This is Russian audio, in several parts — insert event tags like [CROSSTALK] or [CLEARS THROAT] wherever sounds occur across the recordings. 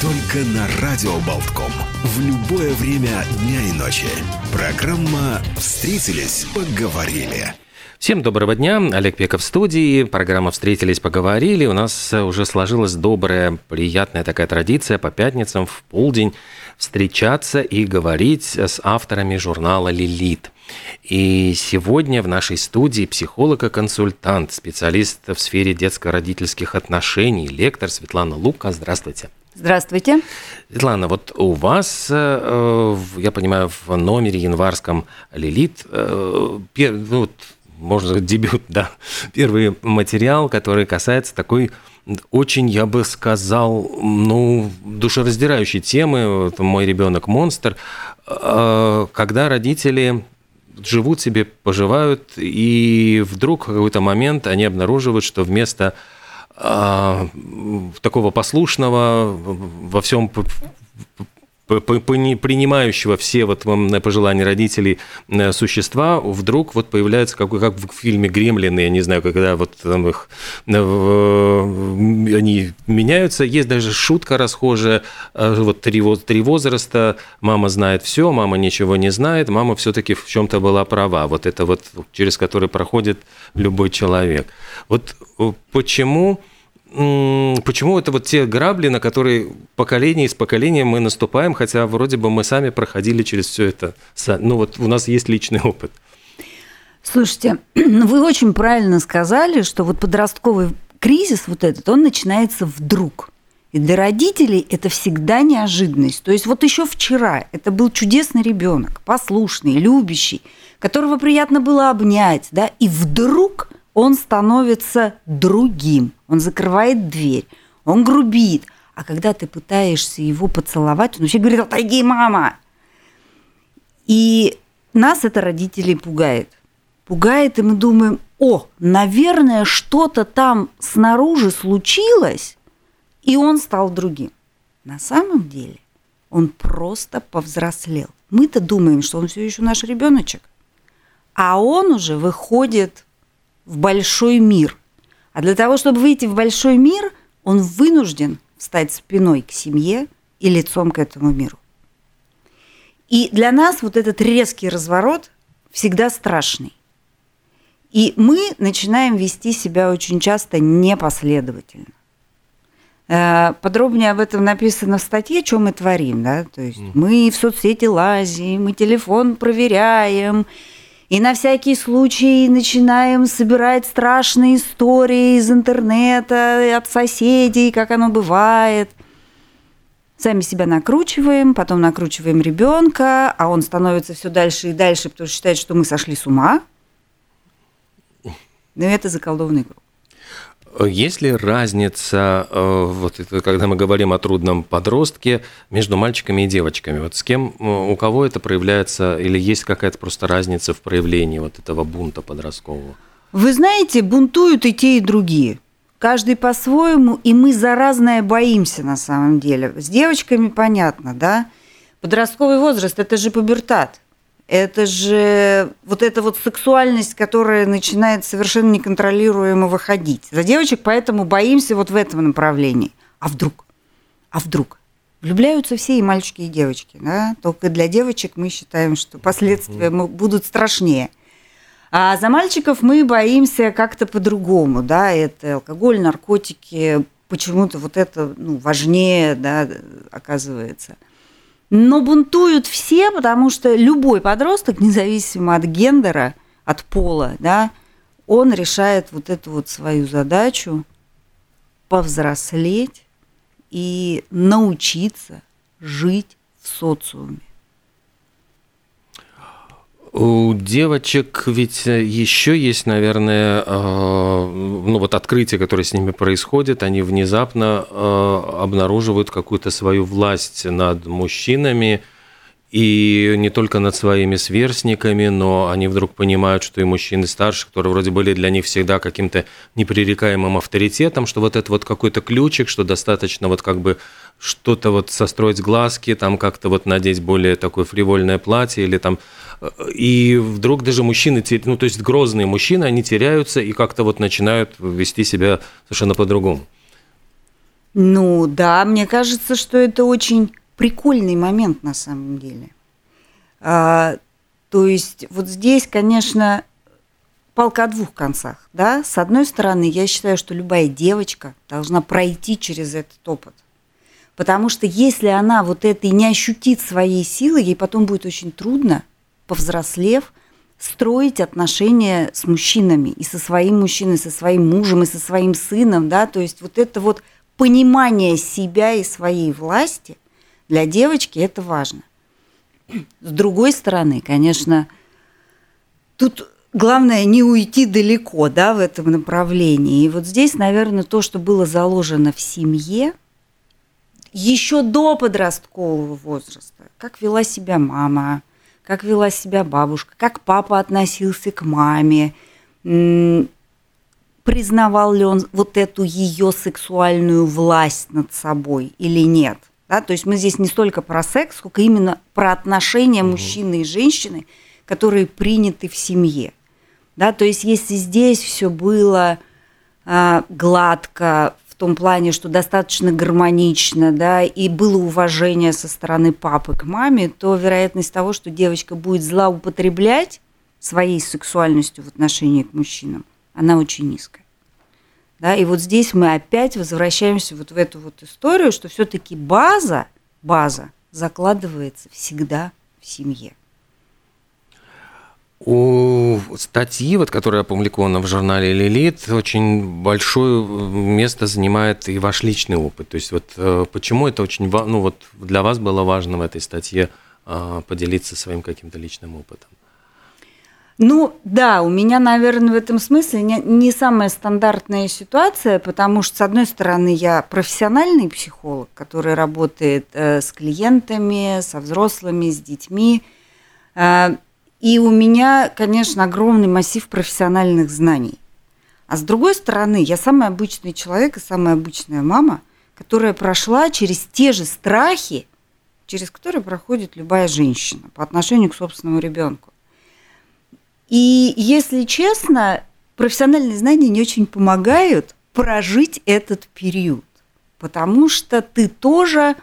Только на Радио Болтком. В любое время дня и ночи. Программа «Встретились, поговорили». Всем доброго дня. Олег Пеков в студии. Программа «Встретились, поговорили». У нас уже сложилась добрая, приятная такая традиция по пятницам в полдень встречаться и говорить с авторами журнала «Лилит». И сегодня в нашей студии психолог и консультант, специалист в сфере детско-родительских отношений, лектор Светлана Лука. Здравствуйте. Здравствуйте. Светлана, вот у вас, э, я понимаю, в номере январском «Лилит», э, ну, можно сказать, дебют, да, первый материал, который касается такой очень, я бы сказал, ну, душераздирающей темы, вот, «Мой ребенок монстр», э, когда родители живут себе, поживают, и вдруг в какой-то момент они обнаруживают, что вместо такого послушного, во всем принимающего все вот пожелания родителей э, существа, вдруг вот появляется, как, как в фильме «Гремлины», я не знаю, когда вот там их, э, они меняются. Есть даже шутка расхожая, э, вот три, три возраста, мама знает все, мама ничего не знает, мама все-таки в чем-то была права. Вот это вот, через который проходит любой человек. Вот почему почему это вот те грабли, на которые поколение из поколения мы наступаем, хотя вроде бы мы сами проходили через все это. Ну вот у нас есть личный опыт. Слушайте, [CLEARS THROAT] ну вы очень правильно сказали, что вот подростковый кризис вот этот, он начинается вдруг. И для родителей это всегда неожиданность. То есть вот еще вчера это был чудесный ребенок, послушный, любящий, которого приятно было обнять, да, и вдруг он становится другим, он закрывает дверь, он грубит. А когда ты пытаешься его поцеловать, он вообще говорит, отойди, мама. И нас это родителей пугает. Пугает, и мы думаем, о, наверное, что-то там снаружи случилось, и он стал другим. На самом деле он просто повзрослел. Мы-то думаем, что он все еще наш ребеночек, а он уже выходит в большой мир. А для того, чтобы выйти в большой мир, он вынужден встать спиной к семье и лицом к этому миру. И для нас вот этот резкий разворот всегда страшный. И мы начинаем вести себя очень часто непоследовательно. Э, подробнее об этом написано в статье, что мы творим. Да? То есть mm. мы в соцсети лазим, мы телефон проверяем, и на всякий случай начинаем собирать страшные истории из интернета, от соседей, как оно бывает. Сами себя накручиваем, потом накручиваем ребенка, а он становится все дальше и дальше, потому что считает, что мы сошли с ума. Но это заколдованный круг. Есть ли разница, э, вот это, когда мы говорим о трудном подростке, между мальчиками и девочками? Вот с кем, э, у кого это проявляется, или есть какая-то просто разница в проявлении вот этого бунта подросткового? Вы знаете, бунтуют и те, и другие. Каждый по-своему, и мы за разное боимся на самом деле. С девочками понятно, да? Подростковый возраст – это же пубертат – это же вот эта вот сексуальность, которая начинает совершенно неконтролируемо выходить. За девочек поэтому боимся вот в этом направлении. А вдруг? А вдруг? Влюбляются все и мальчики, и девочки. Да? Только для девочек мы считаем, что последствия будут страшнее. А за мальчиков мы боимся как-то по-другому. Да? Это алкоголь, наркотики, почему-то вот это ну, важнее да, оказывается – но бунтуют все, потому что любой подросток, независимо от гендера, от пола, да, он решает вот эту вот свою задачу повзрослеть и научиться жить в социуме. У девочек ведь еще есть, наверное, э, ну вот открытие, которое с ними происходит, они внезапно э, обнаруживают какую-то свою власть над мужчинами, и не только над своими сверстниками, но они вдруг понимают, что и мужчины старше, которые вроде были для них всегда каким-то непререкаемым авторитетом, что вот это вот какой-то ключик, что достаточно вот как бы что-то вот состроить глазки, там как-то вот надеть более такое фривольное платье или там... И вдруг даже мужчины, ну то есть грозные мужчины, они теряются и как-то вот начинают вести себя совершенно по-другому. Ну да, мне кажется, что это очень прикольный момент на самом деле. А, то есть вот здесь, конечно, палка о двух концах. Да? С одной стороны, я считаю, что любая девочка должна пройти через этот опыт. Потому что если она вот это и не ощутит своей силы, ей потом будет очень трудно, повзрослев, строить отношения с мужчинами, и со своим мужчиной, и со своим мужем, и со своим сыном, да, то есть вот это вот понимание себя и своей власти – для девочки это важно. С другой стороны, конечно, тут главное не уйти далеко да, в этом направлении. И вот здесь, наверное, то, что было заложено в семье, еще до подросткового возраста, как вела себя мама, как вела себя бабушка, как папа относился к маме, признавал ли он вот эту ее сексуальную власть над собой или нет. Да? То есть мы здесь не столько про секс, сколько именно про отношения угу. мужчины и женщины, которые приняты в семье. Да? То есть если здесь все было э, гладко, в том плане, что достаточно гармонично, да, и было уважение со стороны папы к маме, то вероятность того, что девочка будет злоупотреблять своей сексуальностью в отношении к мужчинам, она очень низкая. Да, и вот здесь мы опять возвращаемся вот в эту вот историю, что все-таки база, база закладывается всегда в семье. У статьи, вот, которая опубликована в журнале «Лилит», очень большое место занимает и ваш личный опыт. То есть вот э, почему это очень ну, вот для вас было важно в этой статье э, поделиться своим каким-то личным опытом? Ну, да, у меня, наверное, в этом смысле не, не самая стандартная ситуация, потому что, с одной стороны, я профессиональный психолог, который работает э, с клиентами, со взрослыми, с детьми. Э, и у меня, конечно, огромный массив профессиональных знаний. А с другой стороны, я самый обычный человек и самая обычная мама, которая прошла через те же страхи, через которые проходит любая женщина по отношению к собственному ребенку. И, если честно, профессиональные знания не очень помогают прожить этот период, потому что ты тоже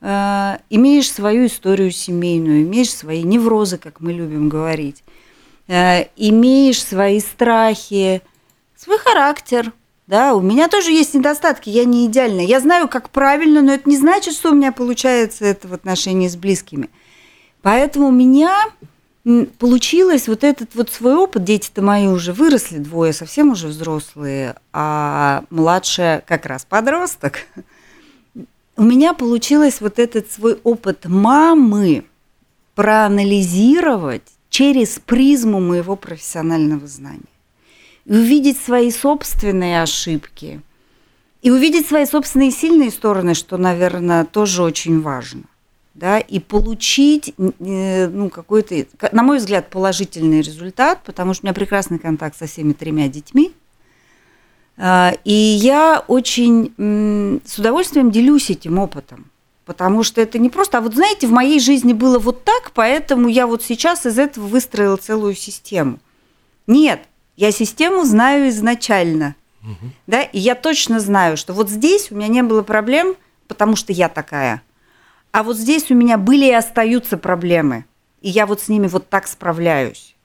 э, имеешь свою историю семейную, имеешь свои неврозы, как мы любим говорить, э, имеешь свои страхи, свой характер. Да, у меня тоже есть недостатки, я не идеальна. Я знаю, как правильно, но это не значит, что у меня получается это в отношении с близкими. Поэтому меня получилось вот этот вот свой опыт, дети-то мои уже выросли, двое совсем уже взрослые, а младшая как раз подросток. У меня получилось вот этот свой опыт мамы проанализировать через призму моего профессионального знания. И увидеть свои собственные ошибки. И увидеть свои собственные сильные стороны, что, наверное, тоже очень важно да, и получить э, ну, какой-то, на мой взгляд, положительный результат, потому что у меня прекрасный контакт со всеми тремя детьми. А, и я очень с удовольствием делюсь этим опытом, потому что это не просто, а вот знаете, в моей жизни было вот так, поэтому я вот сейчас из этого выстроила целую систему. Нет, я систему знаю изначально, угу. да, и я точно знаю, что вот здесь у меня не было проблем, потому что я такая – а вот здесь у меня были и остаются проблемы. И я вот с ними вот так справляюсь.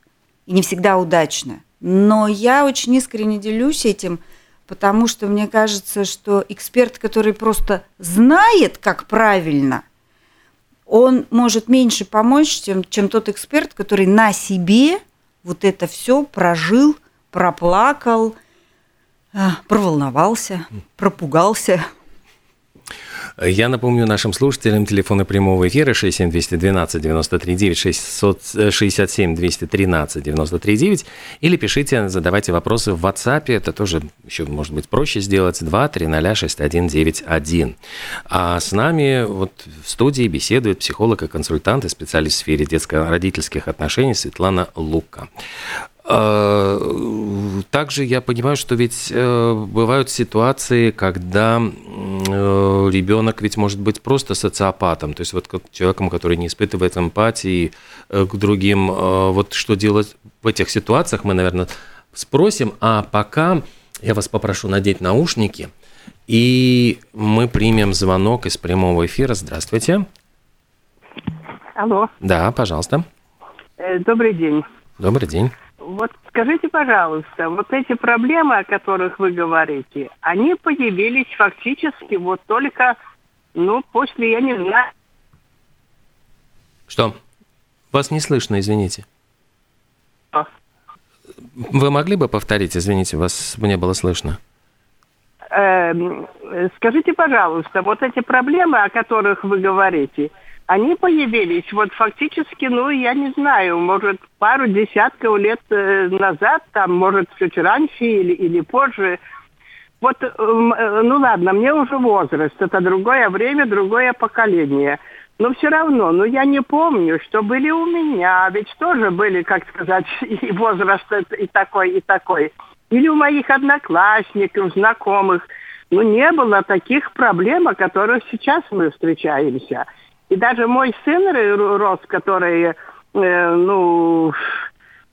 И не всегда удачно. Но я очень искренне делюсь этим, потому что мне кажется, что эксперт, который просто знает, как правильно, он может меньше помочь, чем, чем тот эксперт, который на себе вот это все прожил, проплакал, а, проволновался, пропугался. Я напомню нашим слушателям телефоны прямого эфира 67212 93 9 667 213 93 9 или пишите, задавайте вопросы в WhatsApp, это тоже еще может быть проще сделать, 2 300 6191. А с нами вот в студии беседует психолог и консультант и специалист в сфере детско-родительских отношений Светлана Лука. А, также я понимаю, что ведь э, бывают ситуации, когда э, ребенок ведь может быть просто социопатом, то есть вот человеком, который не испытывает эмпатии э, к другим. Вот что делать в этих ситуациях, мы, наверное, спросим. А пока я вас попрошу надеть наушники, и мы примем звонок из прямого эфира. Здравствуйте. Алло. Да, пожалуйста. Добрый день. Добрый день. Вот скажите, пожалуйста, вот эти проблемы, о которых вы говорите, они появились фактически вот только, ну, после, я не знаю... Что? Вас не слышно, извините. Что? Вы могли бы повторить, извините, вас не было слышно? Эм, скажите, пожалуйста, вот эти проблемы, о которых вы говорите, они появились вот фактически, ну, я не знаю, может, пару десятков лет э, назад, там, может, чуть раньше или, или позже. Вот, э, э, ну ладно, мне уже возраст, это другое время, другое поколение. Но все равно, ну я не помню, что были у меня, ведь тоже были, как сказать, [LAUGHS] и возраст и такой, и такой. Или у моих одноклассников, знакомых. Ну не было таких проблем, о которых сейчас мы встречаемся. И даже мой сын рос, который, э, ну,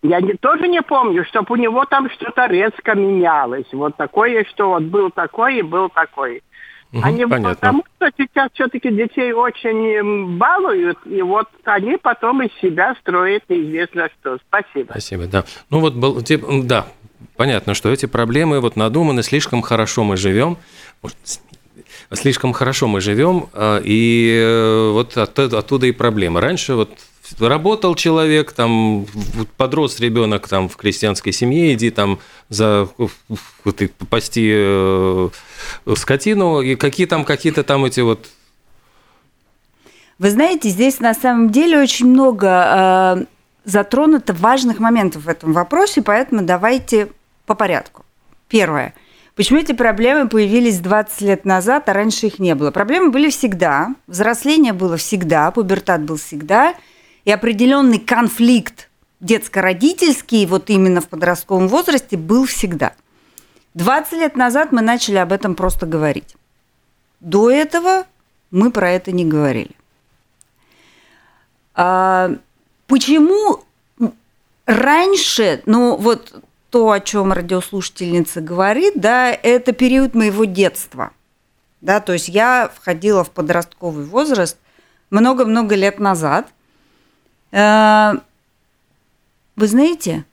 я не, тоже не помню, чтобы у него там что-то резко менялось. Вот такое, что вот был такой и был такой. Угу, не понятно. потому, что сейчас все-таки детей очень балуют, и вот они потом из себя строят неизвестно что. Спасибо. Спасибо, да. Ну вот, да, понятно, что эти проблемы вот надуманы, слишком хорошо мы живем. Может, слишком хорошо мы живем, а, и э, вот оттуда, и проблема. Раньше вот работал человек, там подрос ребенок там в крестьянской семье, иди там за вот, пасти э, скотину, и какие там какие-то там эти вот вы знаете, здесь на самом деле очень много э, затронуто важных моментов в этом вопросе, поэтому давайте по порядку. Первое – Почему эти проблемы появились 20 лет назад, а раньше их не было? Проблемы были всегда, взросление было всегда, пубертат был всегда, и определенный конфликт детско-родительский, вот именно в подростковом возрасте, был всегда. 20 лет назад мы начали об этом просто говорить. До этого мы про это не говорили. А, почему раньше, ну вот то, о чем радиослушательница говорит, да, это период моего детства. Да, то есть я входила в подростковый возраст много-много лет назад. Э, вы знаете,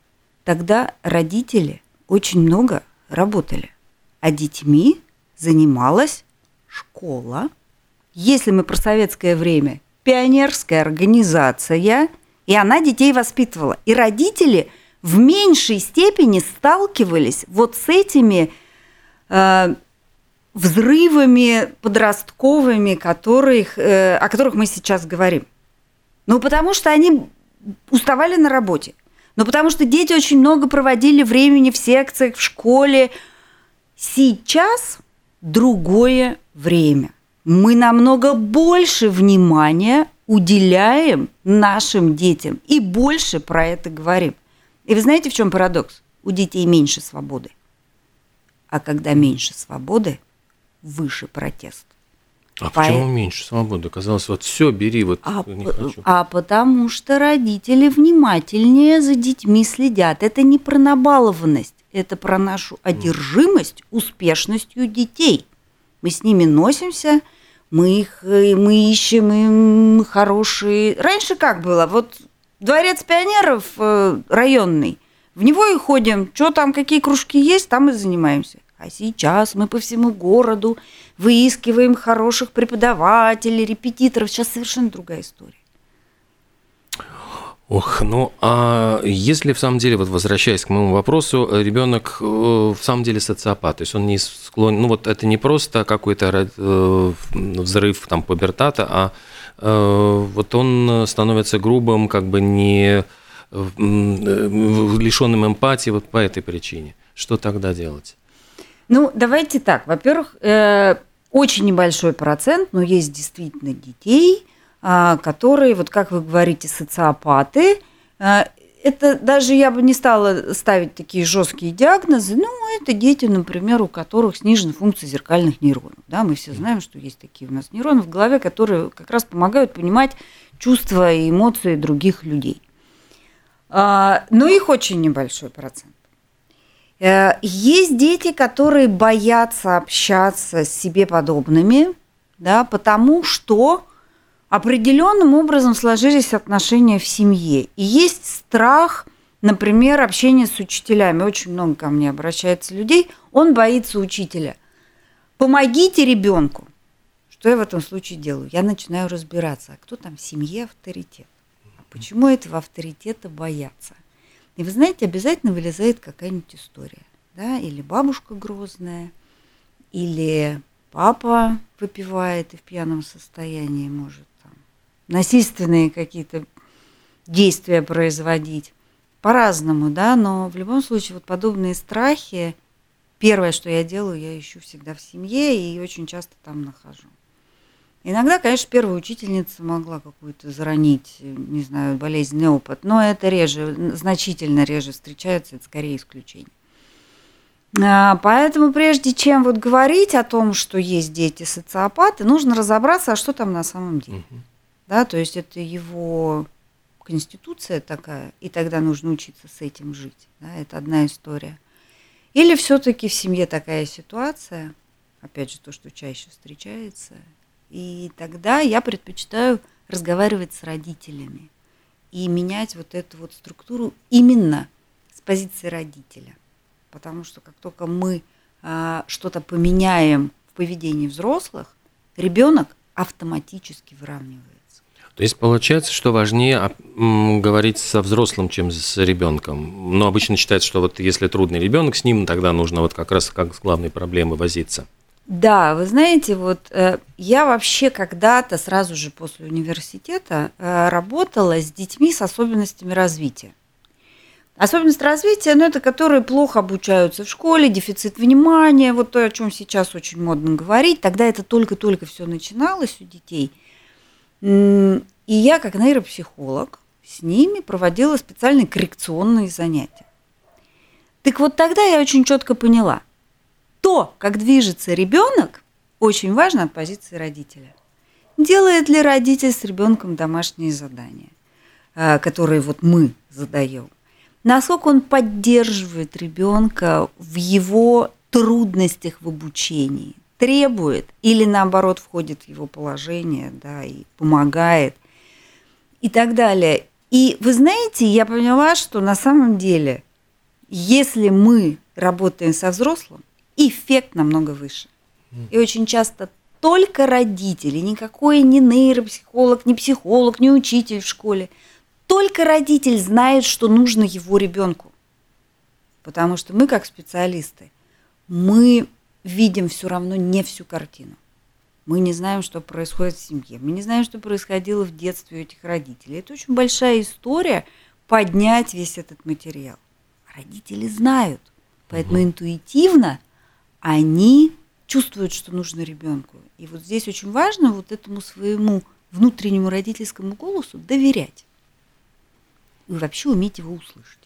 тогда родители очень много работали, а детьми занималась школа. Если мы про советское время, пионерская организация, и она детей воспитывала. И родители – в меньшей степени сталкивались вот с этими э, взрывами подростковыми, которых, э, о которых мы сейчас говорим. Ну, потому что они уставали на работе. Ну, потому что дети очень много проводили времени в секциях, в школе. Сейчас другое время. Мы намного больше внимания уделяем нашим детям и больше про это говорим. И вы знаете, в чем парадокс? У детей меньше свободы. А когда меньше свободы, выше протест. А По... почему меньше свободы? Казалось, вот все, бери, вот а, не хочу. А потому что родители внимательнее за детьми следят. Это не про набалованность, это про нашу одержимость успешностью детей. Мы с ними носимся, мы их мы ищем им хорошие. Раньше как было? Вот Дворец пионеров э, районный. В него и ходим. Что там, какие кружки есть, там и занимаемся. А сейчас мы по всему городу выискиваем хороших преподавателей, репетиторов. Сейчас совершенно другая история. Ох, ну а если в самом деле, вот возвращаясь к моему вопросу, ребенок э, в самом деле социопат, то есть он не склонен, ну вот это не просто какой-то э, взрыв там пубертата, а э, вот он становится грубым, как бы не лишенным эмпатии вот по этой причине. Что тогда делать? Ну, давайте так. Во-первых, очень небольшой процент, но есть действительно детей, а, которые, вот как вы говорите, социопаты. Это даже я бы не стала ставить такие жесткие диагнозы. Ну, это дети, например, у которых снижена функция зеркальных нейронов. Да, мы все знаем, что есть такие у нас нейроны в голове, которые как раз помогают понимать чувства и эмоции других людей. А, но их очень небольшой процент. Э, есть дети, которые боятся общаться с себе подобными, да, потому что определенным образом сложились отношения в семье. И есть страх, например, общения с учителями. Очень много ко мне обращается людей. Он боится учителя. Помогите ребенку. Что я в этом случае делаю? Я начинаю разбираться, а кто там в семье авторитет? Почему этого авторитета боятся? И вы знаете, обязательно вылезает какая-нибудь история. Да? Или бабушка грозная, или папа выпивает и в пьяном состоянии может насильственные какие-то действия производить. По-разному, да, но в любом случае вот подобные страхи, первое, что я делаю, я ищу всегда в семье и очень часто там нахожу. Иногда, конечно, первая учительница могла какую-то заронить, не знаю, болезненный опыт, но это реже, значительно реже встречается, это скорее исключение. А, поэтому прежде чем вот говорить о том, что есть дети социопаты, нужно разобраться, а что там на самом деле. Угу да, то есть это его конституция такая, и тогда нужно учиться с этим жить, да, это одна история. Или все-таки в семье такая ситуация, опять же, то, что чаще встречается, и тогда я предпочитаю разговаривать с родителями и менять вот эту вот структуру именно с позиции родителя. Потому что как только мы а, что-то поменяем в поведении взрослых, ребенок автоматически выравнивает. То есть получается, что важнее говорить со взрослым, чем с ребенком. Но обычно считается, что вот если трудный ребенок с ним, тогда нужно вот как раз как с главной проблемой возиться. Да, вы знаете, вот э, я вообще когда-то сразу же после университета э, работала с детьми с особенностями развития. Особенность развития, ну, это которые плохо обучаются в школе, дефицит внимания, вот то, о чем сейчас очень модно говорить. Тогда это только-только все начиналось у детей – и я, как нейропсихолог, с ними проводила специальные коррекционные занятия. Так вот тогда я очень четко поняла, то, как движется ребенок, очень важно от позиции родителя. Делает ли родитель с ребенком домашние задания, а, которые вот мы задаем? Насколько он поддерживает ребенка в его трудностях в обучении? Требует или наоборот входит в его положение, да, и помогает и так далее. И вы знаете, я поняла, что на самом деле, если мы работаем со взрослым, эффект намного выше. И очень часто только родители, никакой не нейропсихолог, не психолог, не учитель в школе, только родитель знает, что нужно его ребенку. Потому что мы, как специалисты, мы видим все равно не всю картину. Мы не знаем, что происходит в семье. Мы не знаем, что происходило в детстве у этих родителей. Это очень большая история поднять весь этот материал. Родители знают, поэтому угу. интуитивно они чувствуют, что нужно ребенку. И вот здесь очень важно вот этому своему внутреннему родительскому голосу доверять. И вообще уметь его услышать.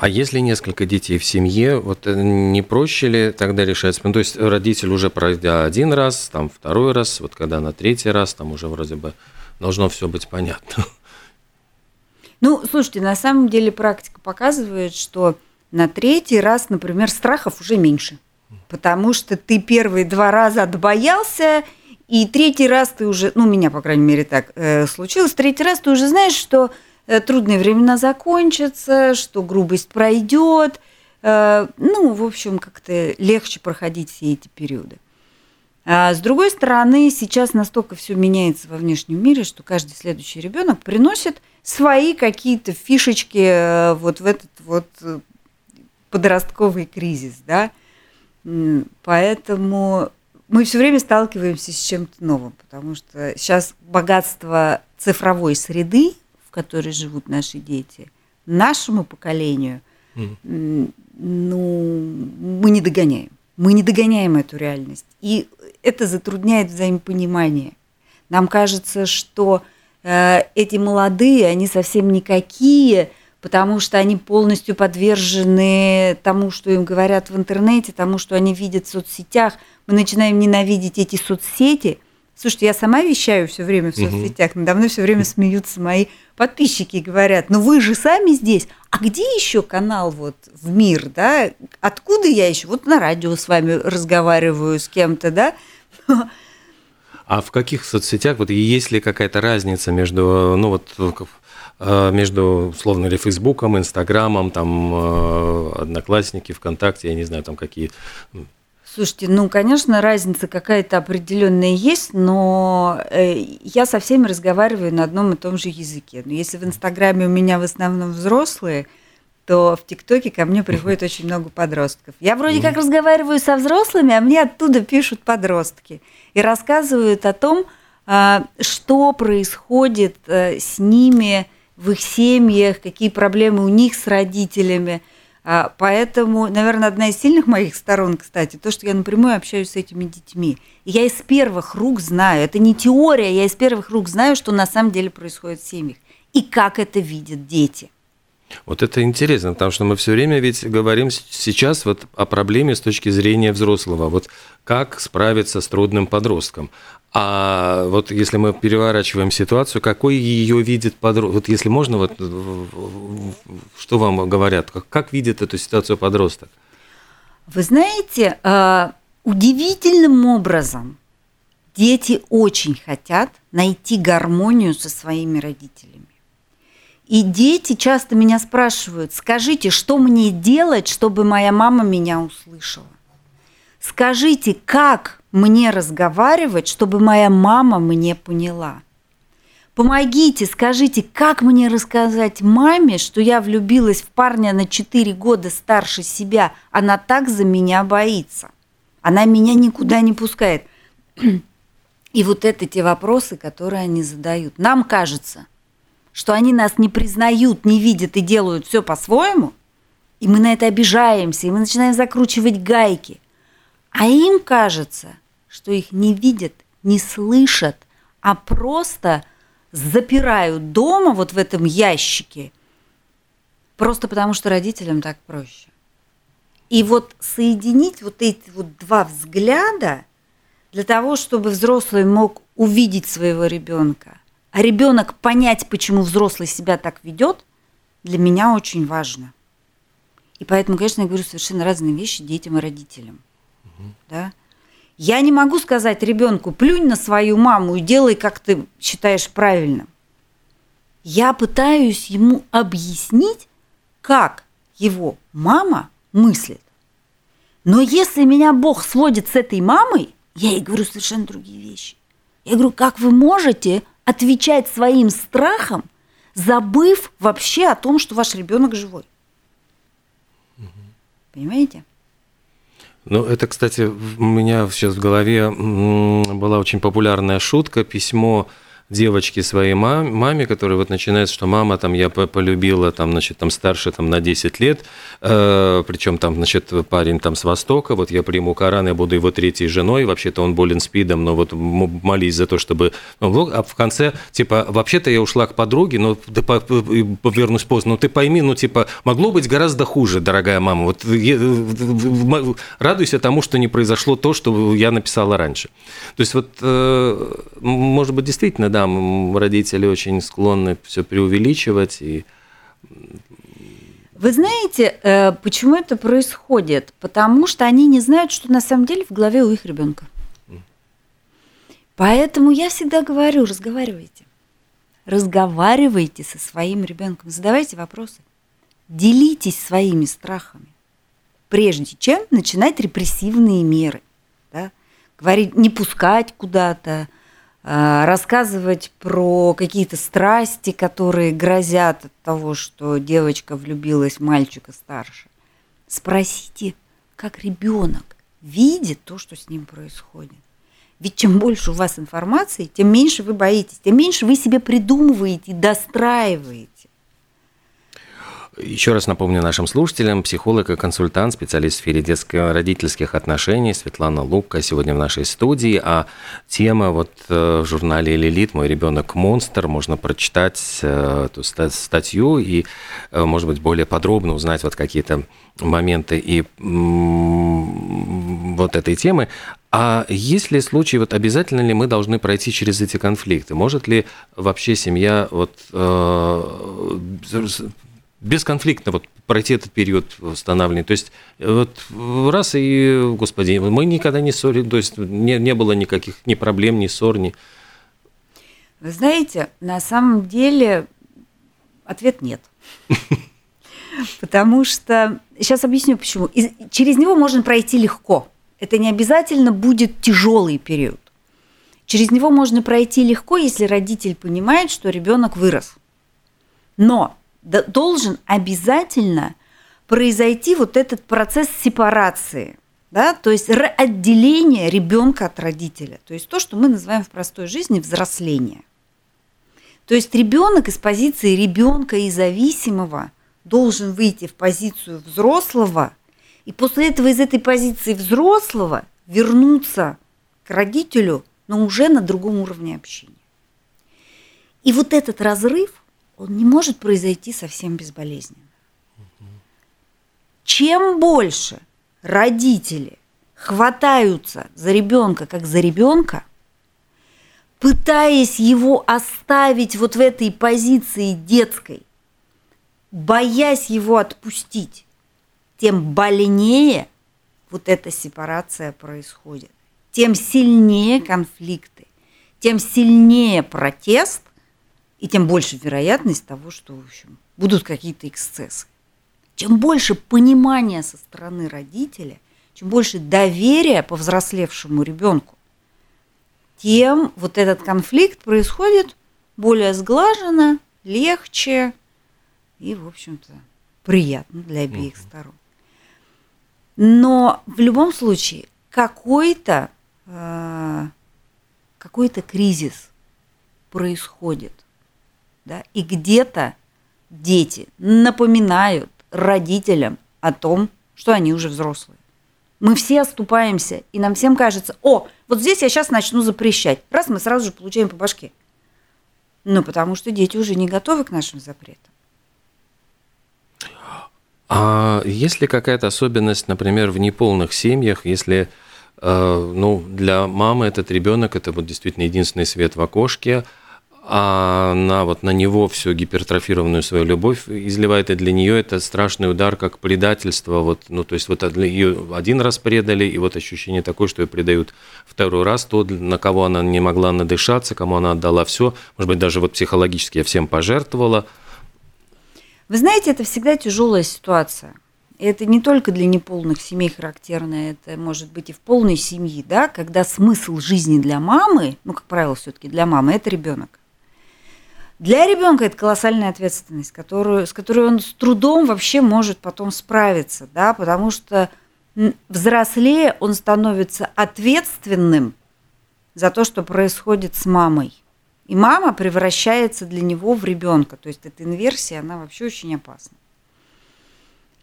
А если несколько детей в семье, вот э, не проще ли тогда решать? Ну, то есть родитель уже пройдя один раз, там второй раз, вот когда на третий раз, там уже вроде бы должно все быть понятно. Ну, слушайте, на самом деле практика показывает, что на третий раз, например, страхов уже меньше. Потому что ты первые два раза отбоялся, и третий раз ты уже, ну, у меня, по крайней мере, так э, случилось, третий раз ты уже знаешь, что трудные времена закончатся, что грубость пройдет. Э, ну, в общем, как-то легче проходить все эти периоды. А с другой стороны, сейчас настолько все меняется во внешнем мире, что каждый следующий ребенок приносит свои какие-то фишечки э, вот в этот вот э, подростковый кризис, да. Поэтому мы все время сталкиваемся с чем-то новым, потому что сейчас богатство цифровой среды, в которой живут наши дети, нашему поколению, mm. ну, мы не догоняем. Мы не догоняем эту реальность. И это затрудняет взаимопонимание. Нам кажется, что э, эти молодые, они совсем никакие, потому что они полностью подвержены тому, что им говорят в интернете, тому, что они видят в соцсетях. Мы начинаем ненавидеть эти соцсети. Слушайте, я сама вещаю все время в соцсетях, надо мной все время смеются мои подписчики и говорят, ну вы же сами здесь, а где еще канал вот в мир, да? Откуда я еще? Вот на радио с вами разговариваю с кем-то, да? А в каких соцсетях, вот есть ли какая-то разница между, ну вот, э, между, условно, ли Фейсбуком, Инстаграмом, там, э, Одноклассники, ВКонтакте, я не знаю, там какие... Слушайте, ну, конечно, разница какая-то определенная есть, но э, я со всеми разговариваю на одном и том же языке. Но если в Инстаграме у меня в основном взрослые, то в ТикТоке ко мне приходит очень много подростков. Я вроде как разговариваю со взрослыми, а мне оттуда пишут подростки и рассказывают о том, а, что происходит э, с ними в их семьях, какие проблемы у них с родителями. А, поэтому, наверное, одна из сильных моих сторон, кстати, то, что я напрямую общаюсь с этими детьми. И я из первых рук знаю, это не теория, я из первых рук знаю, что на самом деле происходит в семьях. И как это видят дети. Вот это интересно, потому что мы все время ведь говорим сейчас вот о проблеме с точки зрения взрослого. Вот как справиться с трудным подростком. А вот если мы переворачиваем ситуацию, какой ее видит подросток? Вот если можно, вот что вам говорят? Как, как видит эту ситуацию подросток? Вы знаете, э, удивительным образом дети очень хотят найти гармонию со своими родителями. И дети часто меня спрашивают, скажите, что мне делать, чтобы моя мама меня услышала? Скажите, как мне разговаривать, чтобы моя мама мне поняла. Помогите, скажите, как мне рассказать маме, что я влюбилась в парня на 4 года старше себя, она так за меня боится. Она меня никуда не пускает. [CLEARS THROAT] И вот это те вопросы, которые они задают. Нам кажется, что они нас не признают, не видят и делают все по-своему, и мы на это обижаемся, и мы начинаем закручивать гайки. А им кажется, что их не видят, не слышат, а просто запирают дома вот в этом ящике, просто потому что родителям так проще. И вот соединить вот эти вот два взгляда для того, чтобы взрослый мог увидеть своего ребенка, а ребенок понять, почему взрослый себя так ведет, для меня очень важно. И поэтому, конечно, я говорю совершенно разные вещи детям и родителям. Угу. Да? Я не могу сказать ребенку, плюнь на свою маму и делай, как ты считаешь правильным. Я пытаюсь ему объяснить, как его мама мыслит. Но если меня Бог сводит с этой мамой, я ей говорю совершенно другие вещи. Я говорю, как вы можете отвечать своим страхом, забыв вообще о том, что ваш ребенок живой? Понимаете? Ну, это, кстати, у меня сейчас в голове была очень популярная шутка, письмо девочки своей маме, маме, которая вот начинается, что мама там я полюбила там, значит, там старше там на 10 лет, э, причем там, значит, парень там с Востока, вот я приму Коран, я буду его третьей женой, вообще-то он болен спидом, но вот молись за то, чтобы... Ну, а в конце, типа, вообще-то я ушла к подруге, но ты повернусь поздно, но ты пойми, ну, типа, могло быть гораздо хуже, дорогая мама, вот радуйся тому, что не произошло то, что я написала раньше. То есть вот, э, может быть, действительно, да, да, родители очень склонны все преувеличивать и вы знаете, э, почему это происходит? Потому что они не знают, что на самом деле в голове у их ребенка. Поэтому я всегда говорю, разговаривайте. Разговаривайте со своим ребенком, задавайте вопросы, делитесь своими страхами, прежде чем начинать репрессивные меры. Да? Говорить, не пускать куда-то, рассказывать про какие-то страсти, которые грозят от того, что девочка влюбилась в мальчика старше. Спросите, как ребенок видит то, что с ним происходит. Ведь чем больше у вас информации, тем меньше вы боитесь, тем меньше вы себе придумываете, достраиваете. Еще раз напомню нашим слушателям, психолог и консультант, специалист в сфере детско-родительских отношений Светлана Лука сегодня в нашей студии. А тема вот э, в журнале «Лилит. Мой ребенок монстр» можно прочитать э, эту статью и, э, может быть, более подробно узнать вот какие-то моменты и вот этой темы. А есть ли случаи, вот обязательно ли мы должны пройти через эти конфликты? Может ли вообще семья вот э, бесконфликтно вот пройти этот период восстановления. То есть вот раз и, господи, мы никогда не ссорили, то есть не, не было никаких ни проблем, ни ссор, ни... Вы знаете, на самом деле ответ нет. [LAUGHS] Потому что, сейчас объясню почему. Через него можно пройти легко. Это не обязательно будет тяжелый период. Через него можно пройти легко, если родитель понимает, что ребенок вырос. Но должен обязательно произойти вот этот процесс сепарации, да, то есть отделение ребенка от родителя, то есть то, что мы называем в простой жизни взросление. То есть ребенок из позиции ребенка и зависимого должен выйти в позицию взрослого, и после этого из этой позиции взрослого вернуться к родителю, но уже на другом уровне общения. И вот этот разрыв, он не может произойти совсем безболезненно. Чем больше родители хватаются за ребенка как за ребенка, пытаясь его оставить вот в этой позиции детской, боясь его отпустить, тем больнее вот эта сепарация происходит, тем сильнее конфликты, тем сильнее протест, и тем больше вероятность того, что, в общем, будут какие-то эксцессы. Чем больше понимания со стороны родителя, чем больше доверия по взрослевшему ребенку, тем вот этот конфликт происходит более сглаженно, легче и, в общем-то, приятно для обеих сторон. Но в любом случае какой-то э, какой-то кризис происходит – да, и где-то дети напоминают родителям о том, что они уже взрослые. Мы все оступаемся, и нам всем кажется, о, вот здесь я сейчас начну запрещать. Раз мы сразу же получаем по башке. Ну, потому что дети уже не готовы к нашим запретам. А есть ли какая-то особенность, например, в неполных семьях, если э, ну, для мамы этот ребенок это вот действительно единственный свет в окошке, а она вот на него всю гипертрофированную свою любовь изливает, и для нее это страшный удар, как предательство. Вот, ну, то есть вот ее один раз предали, и вот ощущение такое, что ее предают второй раз, то, на кого она не могла надышаться, кому она отдала все, может быть, даже вот психологически я всем пожертвовала. Вы знаете, это всегда тяжелая ситуация. Это не только для неполных семей характерно, это может быть и в полной семье, да, когда смысл жизни для мамы, ну, как правило, все-таки для мамы, это ребенок. Для ребенка это колоссальная ответственность, которую, с которой он с трудом вообще может потом справиться, да, потому что взрослее он становится ответственным за то, что происходит с мамой. И мама превращается для него в ребенка. То есть эта инверсия, она вообще очень опасна.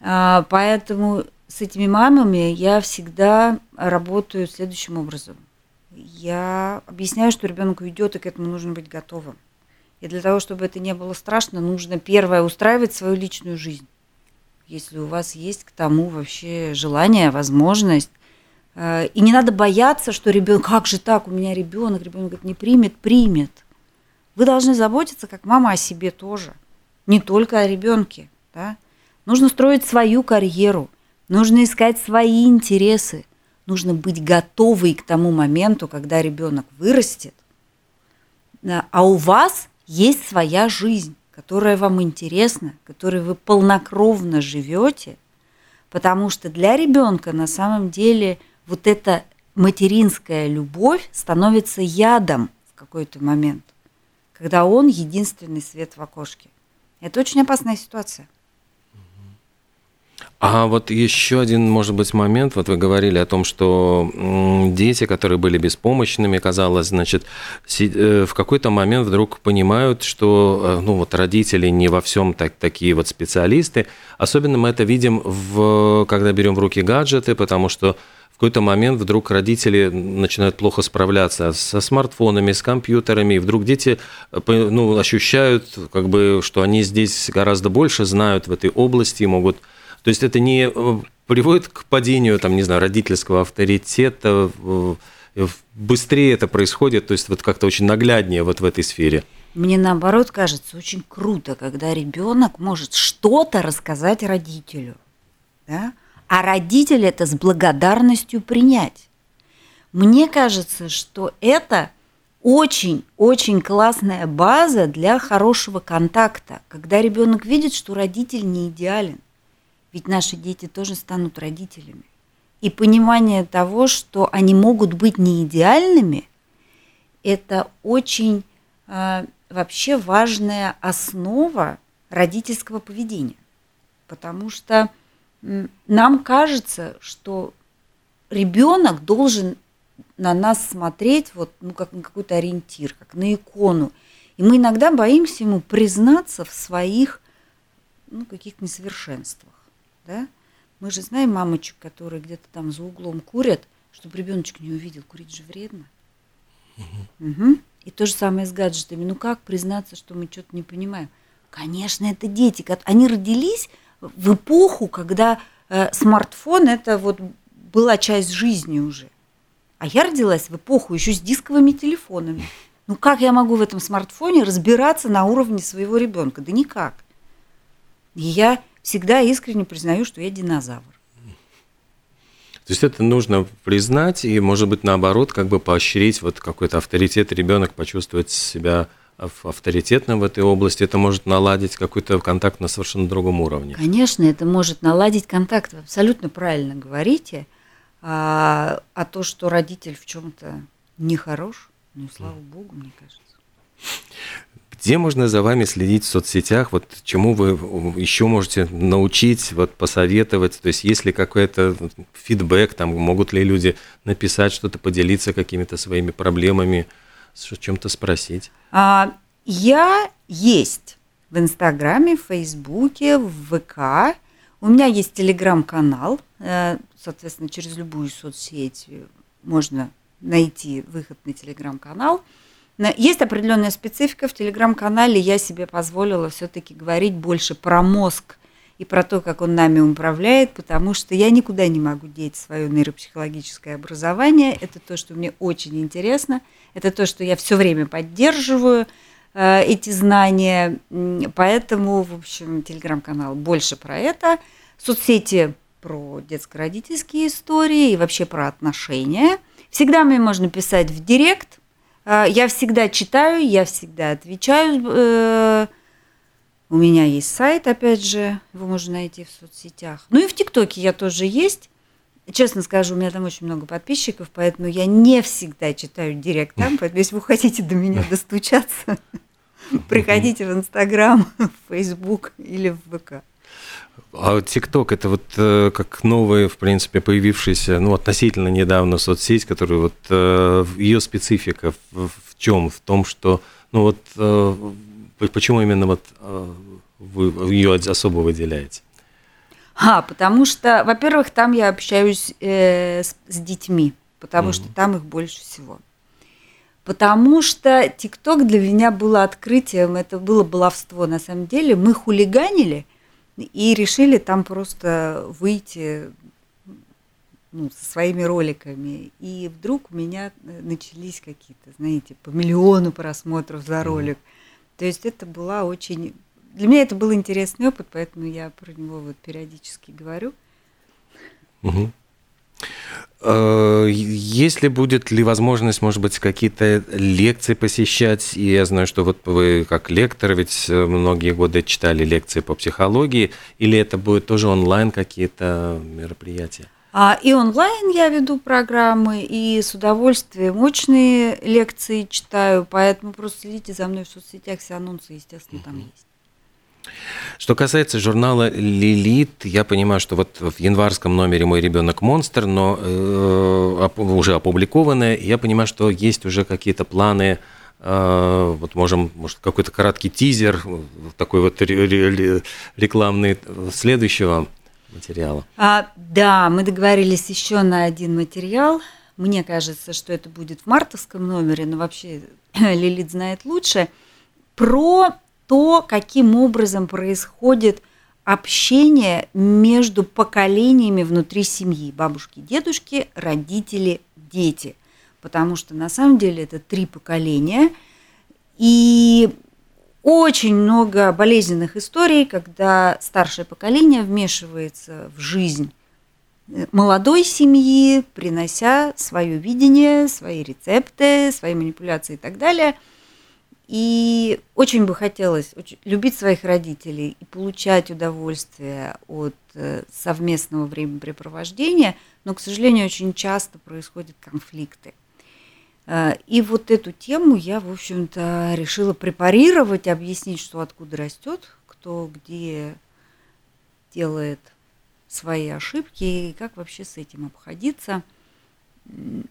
А, поэтому с этими мамами я всегда работаю следующим образом. Я объясняю, что ребенок уйдет, и к этому нужно быть готовым. И для того, чтобы это не было страшно, нужно первое устраивать свою личную жизнь. Если у вас есть к тому вообще желание, возможность. Э, и не надо бояться, что ребенок, как же так, у меня ребенок, ребенок говорит, не примет, примет. Вы должны заботиться, как мама, о себе тоже. Не только о ребенке. Да? Нужно строить свою карьеру, нужно искать свои интересы, нужно быть готовой к тому моменту, когда ребенок вырастет, а у вас есть своя жизнь, которая вам интересна, которой вы полнокровно живете, потому что для ребенка на самом деле вот эта материнская любовь становится ядом в какой-то момент, когда он единственный свет в окошке. Это очень опасная ситуация. А вот еще один, может быть, момент. Вот вы говорили о том, что дети, которые были беспомощными, казалось, значит, э, в какой-то момент вдруг понимают, что, э, ну, вот родители не во всем так, такие вот специалисты. Особенно мы это видим, в, когда берем в руки гаджеты, потому что в какой-то момент вдруг родители начинают плохо справляться со смартфонами, с компьютерами, и вдруг дети э, ну, ощущают, как бы, что они здесь гораздо больше знают в этой области и могут то есть это не э, приводит к падению, там, не знаю, родительского авторитета, быстрее это происходит, то есть вот как-то очень нагляднее вот в этой сфере. Мне наоборот кажется очень круто, когда ребенок может что-то рассказать родителю, да? а родитель это с благодарностью принять. Мне кажется, что это очень-очень классная база для хорошего контакта, когда ребенок видит, что родитель не идеален, ведь наши дети тоже станут родителями. И понимание того, что они могут быть не идеальными, это очень э, вообще важная основа родительского поведения. Потому что нам кажется, что ребенок должен на нас смотреть вот, ну, как на какой-то ориентир, как на икону. И мы иногда боимся ему признаться в своих ну, каких-то несовершенствах да? Мы же знаем мамочек, которые где-то там за углом курят, чтобы ребеночек не увидел, курить же вредно. Угу. Угу. И то же самое с гаджетами. Ну как признаться, что мы что-то не понимаем? Конечно, это дети. Они родились в эпоху, когда э, смартфон это вот была часть жизни уже. А я родилась в эпоху еще с дисковыми телефонами. Ну как я могу в этом смартфоне разбираться на уровне своего ребенка? Да никак. И я всегда искренне признаю, что я динозавр. То есть это нужно признать и, может быть, наоборот, как бы поощрить вот какой-то авторитет, ребенок почувствовать себя авторитетным в этой области, это может наладить какой-то контакт на совершенно другом уровне. Конечно, это может наладить контакт, вы абсолютно правильно говорите. А, а то, что родитель в чем-то нехорош, ну, слава богу, мне кажется. Где можно за вами следить в соцсетях? Вот чему вы еще можете научить, вот посоветовать? То есть есть ли какой-то фидбэк, там могут ли люди написать что-то, поделиться какими-то своими проблемами, чем-то спросить? А, я есть в Инстаграме, в Фейсбуке, в ВК. У меня есть телеграм-канал, э, соответственно, через любую соцсеть можно найти выход на телеграм-канал. Есть определенная специфика в телеграм-канале. Я себе позволила все-таки говорить больше про мозг и про то, как он нами управляет, потому что я никуда не могу деть свое нейропсихологическое образование. Это то, что мне очень интересно. Это то, что я все время поддерживаю э, эти знания. Поэтому, в общем, телеграм-канал больше про это. Соцсети про детско-родительские истории и вообще про отношения. Всегда мне можно писать в директ – я всегда читаю, я всегда отвечаю. Э, у меня есть сайт, опять же, его можно найти в соцсетях. Ну и в ТикТоке я тоже есть. Честно скажу, у меня там очень много подписчиков, поэтому я не всегда читаю директ там. [LAUGHS] Поэтому, если вы хотите до меня достучаться, [LAUGHS] приходите в Инстаграм, [LAUGHS] в Фейсбук или в ВК. А ТикТок это вот э, как новая, в принципе, появившаяся, ну, относительно недавно соцсеть, которая вот э, ее специфика в, в чем? В том, что, ну вот, э, почему именно вот э, вы ее особо выделяете? А, потому что, во-первых, там я общаюсь э, с, с детьми, потому mm-hmm. что там их больше всего. Потому что ТикТок для меня было открытием, это было баловство на самом деле. Мы хулиганили – и решили там просто выйти ну, со своими роликами. И вдруг у меня э, начались какие-то, знаете, по миллиону просмотров за ролик. То есть это была очень... Для меня это был интересный опыт, поэтому я про него вот периодически говорю. Угу. Если будет ли возможность, может быть, какие-то лекции посещать, и я знаю, что вот вы как лектор, ведь э, многие годы читали лекции по психологии, или это будет тоже онлайн какие-то мероприятия? А, и онлайн я веду программы, и с удовольствием очные лекции читаю, поэтому просто следите за мной в соцсетях, все анонсы, естественно, там есть. Что касается журнала «Лилит», я понимаю, что вот в январском номере «Мой ребенок монстр», но э, уже опубликованное, я понимаю, что есть уже какие-то планы, э, вот можем, может, какой-то краткий тизер, такой вот рекламный следующего материала. А, да, мы договорились еще на один материал. Мне кажется, что это будет в мартовском номере, но вообще [CLEARS THROAT] Лилит знает лучше. Про то, каким образом происходит общение между поколениями внутри семьи. Бабушки, дедушки, родители, дети. Потому что на самом деле это три поколения. И очень много болезненных историй, когда старшее поколение вмешивается в жизнь молодой семьи, принося свое видение, свои рецепты, свои манипуляции и так далее – и очень бы хотелось любить своих родителей и получать удовольствие от э, совместного времяпрепровождения, но, к сожалению, очень часто происходят конфликты. Э, и вот эту тему я, в общем-то, решила препарировать, объяснить, что откуда растет, кто где делает свои ошибки и как вообще с этим обходиться –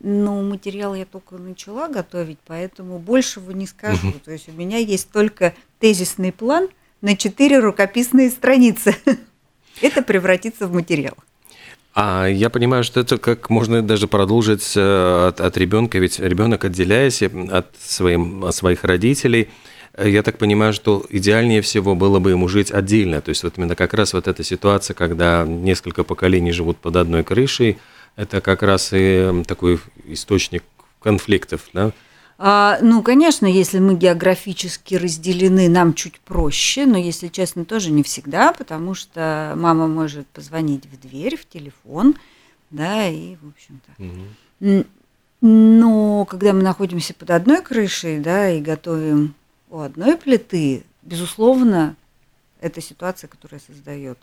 ну, материал я только начала готовить, поэтому большего не скажу. То есть у меня есть только тезисный план на четыре рукописные страницы. [LAUGHS] Это превратится в материал. А я понимаю, что это как можно даже продолжить э, от, от ребенка, ведь ребенок, отделяясь от, своим, от своих родителей, э, я так понимаю, что идеальнее всего было бы ему жить отдельно. То есть вот именно как раз вот эта ситуация, когда несколько поколений живут под одной крышей, это как раз и такой источник конфликтов, да? А, ну, конечно, если мы географически разделены, нам чуть проще, но, если честно, тоже не всегда, потому что мама может позвонить в дверь, в телефон, да, и, в общем-то. Угу. Но когда мы находимся под одной крышей, да, и готовим у одной плиты, безусловно, это ситуация, которая создает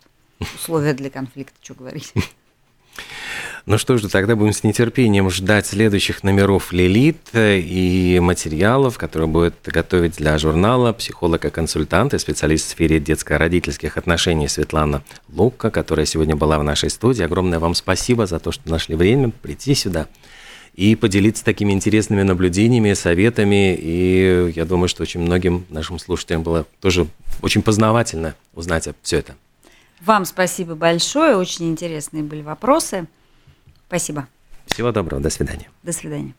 условия для конфликта, что говорить. Ну что ж, тогда будем с нетерпением ждать следующих номеров «Лилит» и материалов, которые будет готовить для журнала психолог и консультант и специалист в сфере детско-родительских отношений Светлана Лука, которая сегодня была в нашей студии. Огромное вам спасибо за то, что нашли время прийти сюда и поделиться такими интересными наблюдениями, советами. И я думаю, что очень многим нашим слушателям было тоже очень познавательно узнать все это. Вам спасибо большое, очень интересные были вопросы. Спасибо. Всего доброго, до свидания. До свидания.